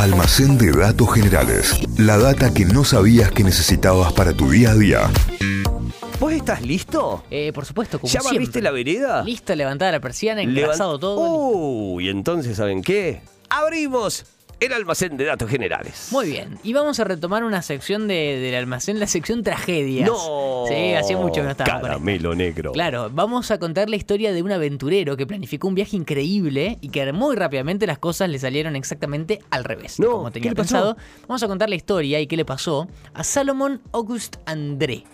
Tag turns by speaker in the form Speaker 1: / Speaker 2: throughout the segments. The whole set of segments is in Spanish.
Speaker 1: Almacén de datos generales. La data que no sabías que necesitabas para tu día a día.
Speaker 2: ¿Vos estás listo?
Speaker 3: Eh, por supuesto, como
Speaker 2: ¿Ya
Speaker 3: siempre.
Speaker 2: barriste la vereda?
Speaker 3: Listo, levantada la persiana,
Speaker 2: Levan-
Speaker 3: engrasado todo.
Speaker 2: Uy, entonces, ¿saben qué? Abrimos el almacén de datos generales.
Speaker 3: Muy bien. Y vamos a retomar una sección de- del almacén, la sección tragedias.
Speaker 2: No.
Speaker 3: Sí, hacía mucho que no esto.
Speaker 2: Caramelo negro.
Speaker 3: Claro, vamos a contar la historia de un aventurero que planificó un viaje increíble y que muy rápidamente las cosas le salieron exactamente al revés.
Speaker 2: No,
Speaker 3: como
Speaker 2: ¿qué
Speaker 3: tenía
Speaker 2: le pasó?
Speaker 3: pensado. Vamos a contar la historia y qué le pasó a Salomon August André.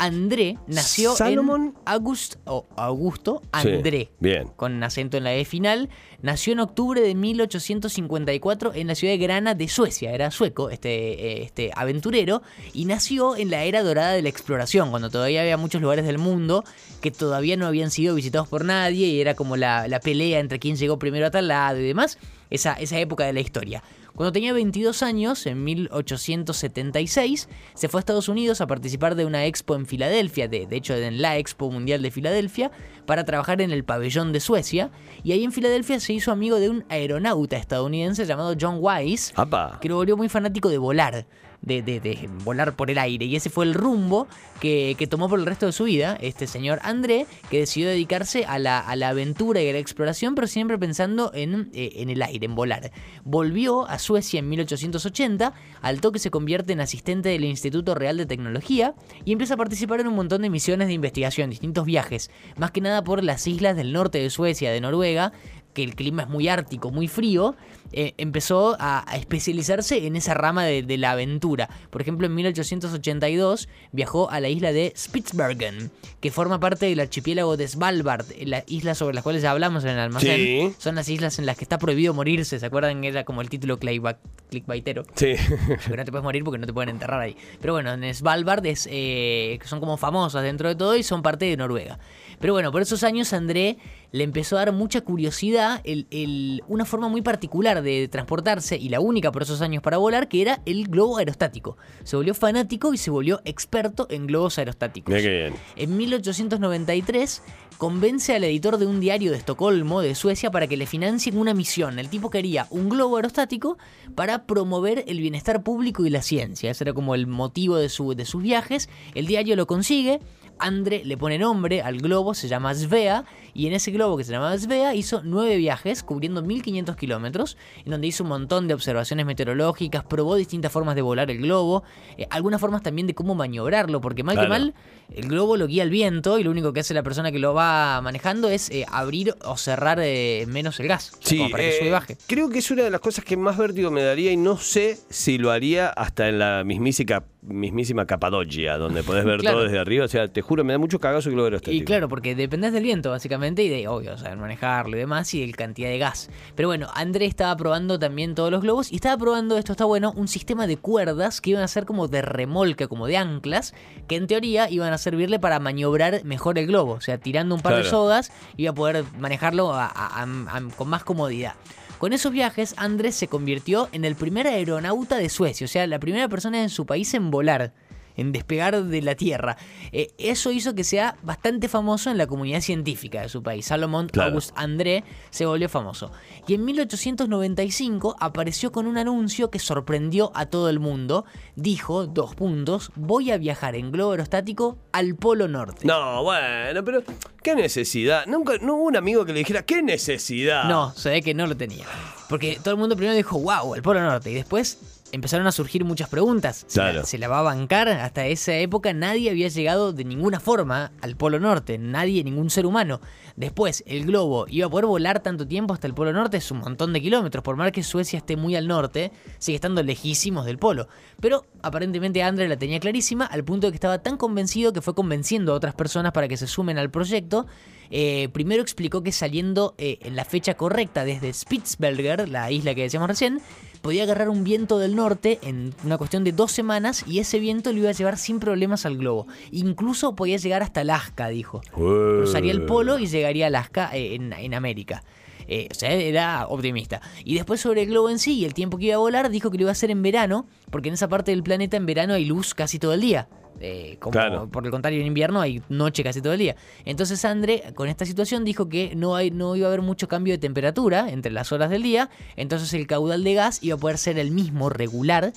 Speaker 3: André nació
Speaker 2: Salomon-
Speaker 3: en August Augusto
Speaker 2: Sí,
Speaker 3: André.
Speaker 2: bien.
Speaker 3: Con acento en la E final. Nació en octubre de 1854 en la ciudad de Grana de Suecia. Era sueco este, eh, este aventurero. Y nació en la era dorada de la exploración, cuando todavía había muchos lugares del mundo que todavía no habían sido visitados por nadie. Y era como la, la pelea entre quién llegó primero a tal lado y demás. Esa, esa época de la historia. Cuando tenía 22 años, en 1876, se fue a Estados Unidos a participar de una expo en Filadelfia, de, de hecho en la Expo Mundial de Filadelfia, para trabajar en el pabellón de Suecia. Y ahí en Filadelfia se hizo amigo de un aeronauta estadounidense llamado John Wise,
Speaker 2: Apa.
Speaker 3: que lo volvió muy fanático de volar. De, de- volar por el aire. Y ese fue el rumbo que, que tomó por el resto de su vida este señor André, que decidió dedicarse a la, a la aventura y a la exploración, pero siempre pensando en, eh, en el aire, en volar. Volvió a Suecia en 1880, al toque se convierte en asistente del Instituto Real de Tecnología y empieza a participar en un montón de misiones de investigación, distintos viajes, más que nada por las islas del norte de Suecia, de Noruega, que el clima es muy ártico, muy frío, eh, empezó a, a especializarse en esa rama de, de la aventura. Por ejemplo, en 1882 viajó a la isla de Spitsbergen, que forma parte del archipiélago de Svalbard, las islas sobre las cuales ya hablamos en el almacén.
Speaker 2: Sí.
Speaker 3: Son las islas en las que está prohibido morirse, ¿se acuerdan? Era como el título clickba- clickbaitero.
Speaker 2: Sí.
Speaker 3: Porque no te puedes morir porque no te pueden enterrar ahí. Pero bueno, en Svalbard es, eh, son como famosas dentro de todo y son parte de Noruega. Pero bueno, por esos años André le empezó a dar mucha curiosidad el- el- una forma muy particular de transportarse y la única por esos años para volar, que era el globo aerostático. Se volvió fanático y se volvió experto en globos aerostáticos.
Speaker 2: Mira qué bien.
Speaker 3: En 1893 convence al editor de un diario de Estocolmo, de Suecia, para que le financien una misión. El tipo quería un globo aerostático para promover el bienestar público y la ciencia. Ese era como el motivo de, su- de sus viajes. El diario lo consigue. Andre le pone nombre al globo, se llama Svea, y en ese globo que se llamaba Svea hizo nueve viajes cubriendo 1500 kilómetros, en donde hizo un montón de observaciones meteorológicas, probó distintas formas de volar el globo, eh, algunas formas también de cómo maniobrarlo, porque mal que mal, el globo lo guía el viento y lo único que hace la persona que lo va manejando es eh, abrir o cerrar eh, menos el gas,
Speaker 2: Sí,
Speaker 3: como para que sube y baje.
Speaker 2: creo que es una de las cosas que más vértigo me daría y no sé si lo haría hasta en la mismísima, mismísima Capadocia, donde podés ver
Speaker 3: Claro.
Speaker 2: todo desde arriba. O sea, te juro, me da mucho cagazo el globo aerostático.
Speaker 3: Y claro, porque dependés del viento, básicamente, y de, obvio, saber manejarlo y demás, y de la cantidad de gas. Pero bueno, André estaba probando también todos los globos, y estaba probando, esto está bueno, un sistema de cuerdas que iban a ser como de remolque, como de anclas, que en teoría iban a servirle para maniobrar mejor el globo. O sea, tirando un par de sogas, iba a poder manejarlo a- a- a- a- con más comodidad. Con esos viajes, Andrés se convirtió en el primer aeronauta de Suecia, o sea, la primera persona en su país en volar en despegar de la Tierra. Eh, eso hizo que sea bastante famoso en la comunidad científica de su país. Salomón
Speaker 2: Claro.
Speaker 3: August André se volvió famoso. Y en 1895 apareció con un anuncio que sorprendió a todo el mundo. Dijo, dos puntos, voy a viajar en globo aerostático al Polo Norte.
Speaker 2: No, bueno, pero ¿qué necesidad? Nunca, no hubo un amigo que le dijera, ¿qué necesidad?
Speaker 3: No, se ve que no lo tenía. Porque todo el mundo primero dijo, wow, el Polo Norte. Y después empezaron a surgir muchas preguntas. ¿Se,
Speaker 2: Claro.
Speaker 3: la, se la va a bancar? Hasta esa época nadie había llegado de ninguna forma al Polo Norte. Nadie, ningún ser humano. Después, el globo iba a poder volar tanto tiempo hasta el Polo Norte. Es un montón de kilómetros. Por más que Suecia esté muy al norte, sigue estando lejísimos del Polo. Pero aparentemente Andre la tenía clarísima al punto de que estaba tan convencido que fue convenciendo a otras personas para que se sumen al proyecto. Eh, primero explicó que saliendo eh, en la fecha correcta desde Spitsberger, la isla que decíamos recién, podía agarrar un viento del norte en una cuestión de dos semanas y ese viento lo iba a llevar sin problemas al globo. Incluso podía llegar hasta Alaska, dijo. Cruzaría el polo y llegaría a Alaska eh, en, en América. Eh, o sea, era optimista. Y después sobre el globo en sí y el tiempo que iba a volar, dijo que lo iba a hacer en verano, porque en esa parte del planeta en verano hay luz casi todo el día. Eh, como
Speaker 2: Claro.
Speaker 3: por el contrario, en invierno hay noche casi todo el día. Entonces André, con esta situación, dijo que no, hay, no iba a haber mucho cambio de temperatura entre las horas del día, entonces el caudal de gas iba a poder ser el mismo, regular,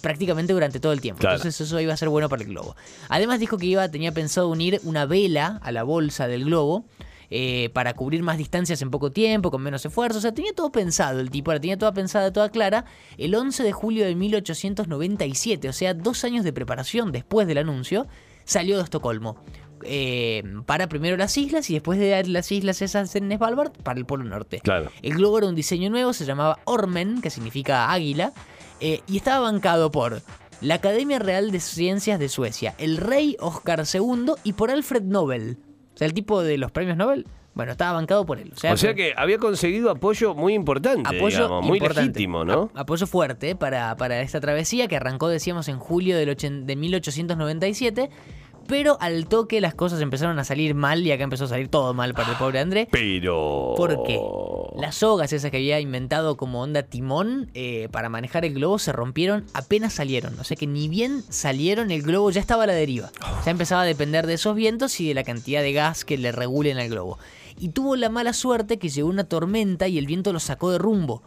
Speaker 3: prácticamente durante todo el tiempo.
Speaker 2: Claro.
Speaker 3: Entonces eso iba a ser bueno para el globo. Además dijo que iba, tenía pensado unir una vela a la bolsa del globo. Eh, para cubrir más distancias en poco tiempo, con menos esfuerzo. O sea, tenía todo pensado el tipo, la tenía toda pensada, toda clara. El 11 de julio de 1897, o sea, dos años de preparación después del anuncio, salió de Estocolmo. eh, para primero las islas y después de las islas esas en Svalbard para el Polo Norte.
Speaker 2: Claro.
Speaker 3: El globo era un diseño nuevo, se llamaba Ormen, que significa águila, eh, y estaba bancado por la Academia Real de Ciencias de Suecia, el rey Oscar II y por Alfred Nobel. O sea, el tipo de los premios Nobel, bueno, estaba bancado por él. O sea,
Speaker 2: O sea que había conseguido apoyo muy importante,
Speaker 3: apoyo
Speaker 2: digamos, muy
Speaker 3: importante.
Speaker 2: legítimo, ¿no?
Speaker 3: A- apoyo fuerte para, para esta travesía que arrancó, decíamos, en julio del ochen- de 1897. Pero al toque las cosas empezaron a salir mal y acá empezó a salir todo mal para el pobre André.
Speaker 2: Pero...
Speaker 3: Porque las sogas esas que había inventado como onda timón eh, para manejar el globo se rompieron apenas salieron. O sea que ni bien salieron el globo ya estaba a la deriva. Ya empezaba a depender de esos vientos y de la cantidad de gas que le regulen al globo. Y tuvo la mala suerte que llegó una tormenta y el viento lo sacó de rumbo.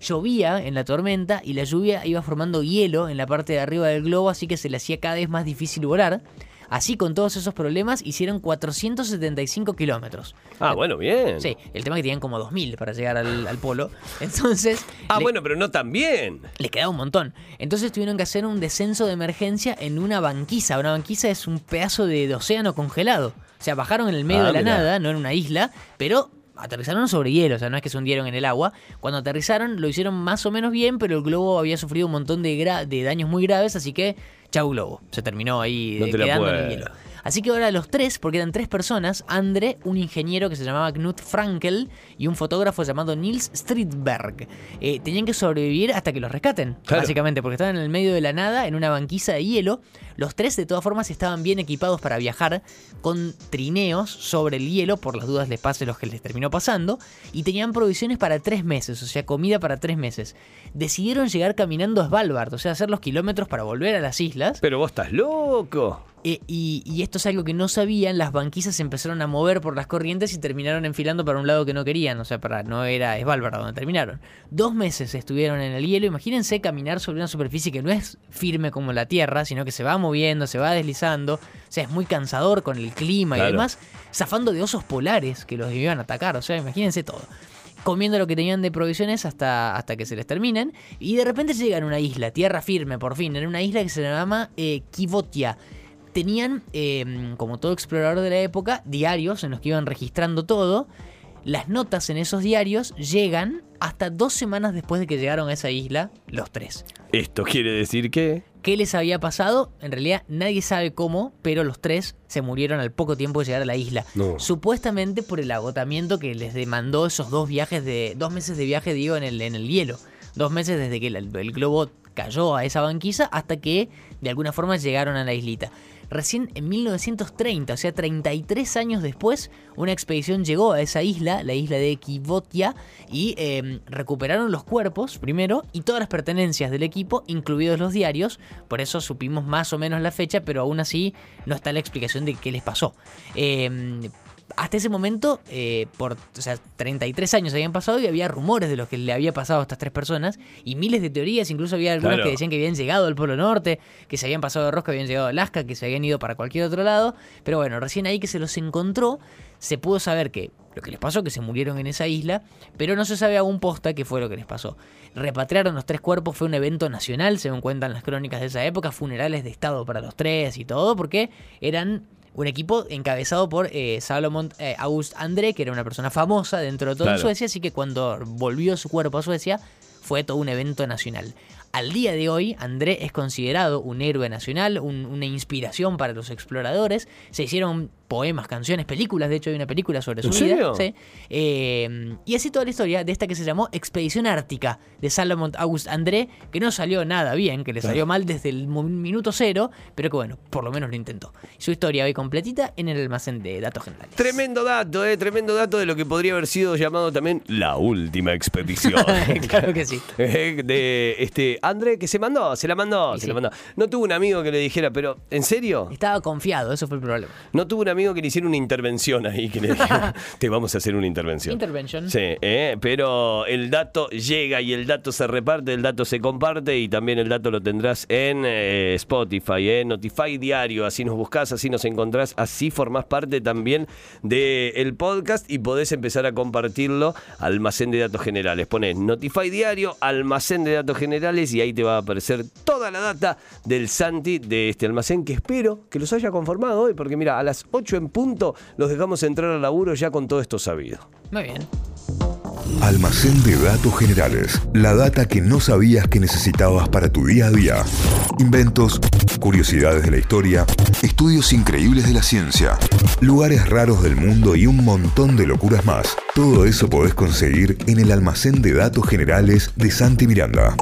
Speaker 3: Llovía en la tormenta y la lluvia iba formando hielo en la parte de arriba del globo, así que se le hacía cada vez más difícil volar. Así, con todos esos problemas, hicieron 475 kilómetros.
Speaker 2: Ah, bueno, bien.
Speaker 3: Sí, el tema es que tenían como 2000 para llegar al, al polo. Entonces.
Speaker 2: Ah,
Speaker 3: le,
Speaker 2: bueno, pero no tan bien.
Speaker 3: Le quedaba un montón. Entonces tuvieron que hacer un descenso de emergencia en una banquisa. Una banquisa es un pedazo de, de océano congelado. O sea, bajaron en el medio
Speaker 2: Ah,
Speaker 3: de la
Speaker 2: mirá.
Speaker 3: nada, no en una isla, pero aterrizaron sobre hielo, o sea, no es que se hundieron en el agua. Cuando aterrizaron lo hicieron más o menos bien, pero el globo había sufrido un montón de, gra- de daños muy graves, así que chau globo. Se terminó ahí
Speaker 2: No
Speaker 3: eh,
Speaker 2: te la
Speaker 3: quedando en el
Speaker 2: puedo.
Speaker 3: hielo. Así que ahora los tres, porque eran tres personas, Andre, un ingeniero que se llamaba Knut Frankel y un fotógrafo llamado Nils Stridberg, eh, tenían que sobrevivir hasta que los rescaten,
Speaker 2: Claro.
Speaker 3: básicamente, porque estaban en el medio de la nada, en una banquisa de hielo. Los tres, de todas formas, estaban bien equipados para viajar con trineos sobre el hielo, por las dudas les pase los que les terminó pasando, y tenían provisiones para tres meses, o sea, comida para tres meses. Decidieron llegar caminando a Svalbard, o sea, hacer los kilómetros para volver a las islas.
Speaker 2: Pero vos estás loco.
Speaker 3: Eh, y, y esto es algo que no sabían, las banquisas se empezaron a mover por las corrientes y terminaron enfilando para un lado que no querían, o sea, para no era Svalbard donde terminaron. Dos meses estuvieron en el hielo, imagínense caminar sobre una superficie que no es firme como la tierra, sino que se va moviendo, se va deslizando, o sea, es muy cansador con el clima y demás, zafando de osos polares que los iban a atacar, o sea, imagínense todo comiendo lo que tenían de provisiones hasta, hasta que se les terminen. Y de repente llegan a una isla, tierra firme, por fin, en una isla que se llama eh, Kivotia. Tenían, eh, como todo explorador de la época, diarios en los que iban registrando todo. Las notas en esos diarios llegan hasta dos semanas después de que llegaron a esa isla, los tres.
Speaker 2: Esto quiere decir que...
Speaker 3: ¿Qué les había pasado? En realidad nadie sabe cómo, pero los tres se murieron al poco tiempo de llegar a la isla.
Speaker 2: No.
Speaker 3: Supuestamente por el agotamiento que les demandó esos dos viajes de. dos meses de viaje, digo, en el, en el hielo. Dos meses desde que el, el globo cayó a esa banquisa hasta que de alguna forma llegaron a la islita. Recién en 1930, o sea, 33 años después, una expedición llegó a esa isla, la isla de Kivotia, y eh, recuperaron los cuerpos primero y todas las pertenencias del equipo, incluidos los diarios. Por eso supimos más o menos la fecha, pero aún así no está la explicación de qué les pasó. Eh, hasta ese momento, eh, por o sea, 33 años habían pasado y había rumores de lo que le había pasado a estas tres personas y miles de teorías, incluso había algunas
Speaker 2: Claro.
Speaker 3: que decían que habían llegado al Polo Norte, que se habían pasado de rosca, habían llegado a Alaska, que se habían ido para cualquier otro lado, pero bueno, recién ahí que se los encontró, se pudo saber que lo que les pasó, que se murieron en esa isla, pero no se sabe aún posta qué fue lo que les pasó. Repatriaron los tres cuerpos, fue un evento nacional, según cuentan las crónicas de esa época, funerales de estado para los tres y todo, porque eran un equipo encabezado por eh, Salomon eh, August André, que era una persona famosa dentro de toda
Speaker 2: Claro.
Speaker 3: Suecia, así que cuando volvió su cuerpo a Suecia fue todo un evento nacional. Al día de hoy, André es considerado un héroe nacional, un- una inspiración para los exploradores. Se hicieron poemas, canciones, películas. De hecho, hay una película sobre su
Speaker 2: ¿En
Speaker 3: vida. Sí. Eh, y así toda la historia de esta que se llamó Expedición Ártica de Salomon August André, que no salió nada bien, que le salió mal desde el minuto cero, pero que bueno, por lo menos lo intentó. Su historia hoy completita en el almacén de datos generales.
Speaker 2: Tremendo dato, eh, tremendo dato de lo que podría haber sido llamado también la última expedición.
Speaker 3: claro que sí.
Speaker 2: Eh, de este André, que se mandó, se la mandó, se
Speaker 3: sí.
Speaker 2: la mandó. No tuvo un amigo que le dijera, pero, ¿en serio?
Speaker 3: Estaba confiado, eso fue el problema.
Speaker 2: No tuvo un amigo que le hiciera una intervención ahí, que le te vamos a hacer una intervención.
Speaker 3: Intervention.
Speaker 2: Sí, eh, pero el dato llega y el dato se reparte, el dato se comparte y también el dato lo tendrás en eh, Spotify, en Notify Diario, así nos buscás, así nos encontrás, así formás parte también del podcast y podés empezar a compartirlo, almacén de datos generales. Ponés Notify Diario, almacén de datos generales y ahí te va a aparecer toda la data del Santi de este almacén que espero que los haya conformado hoy, porque mira, a las 8 en punto los dejamos entrar al laburo ya con todo esto sabido.
Speaker 3: Muy bien.
Speaker 1: Almacén de datos generales. La data que no sabías que necesitabas para tu día a día. Inventos, curiosidades de la historia, estudios increíbles de la ciencia, lugares raros del mundo y un montón de locuras más. Todo eso podés conseguir en el almacén de datos generales de Santi Miranda.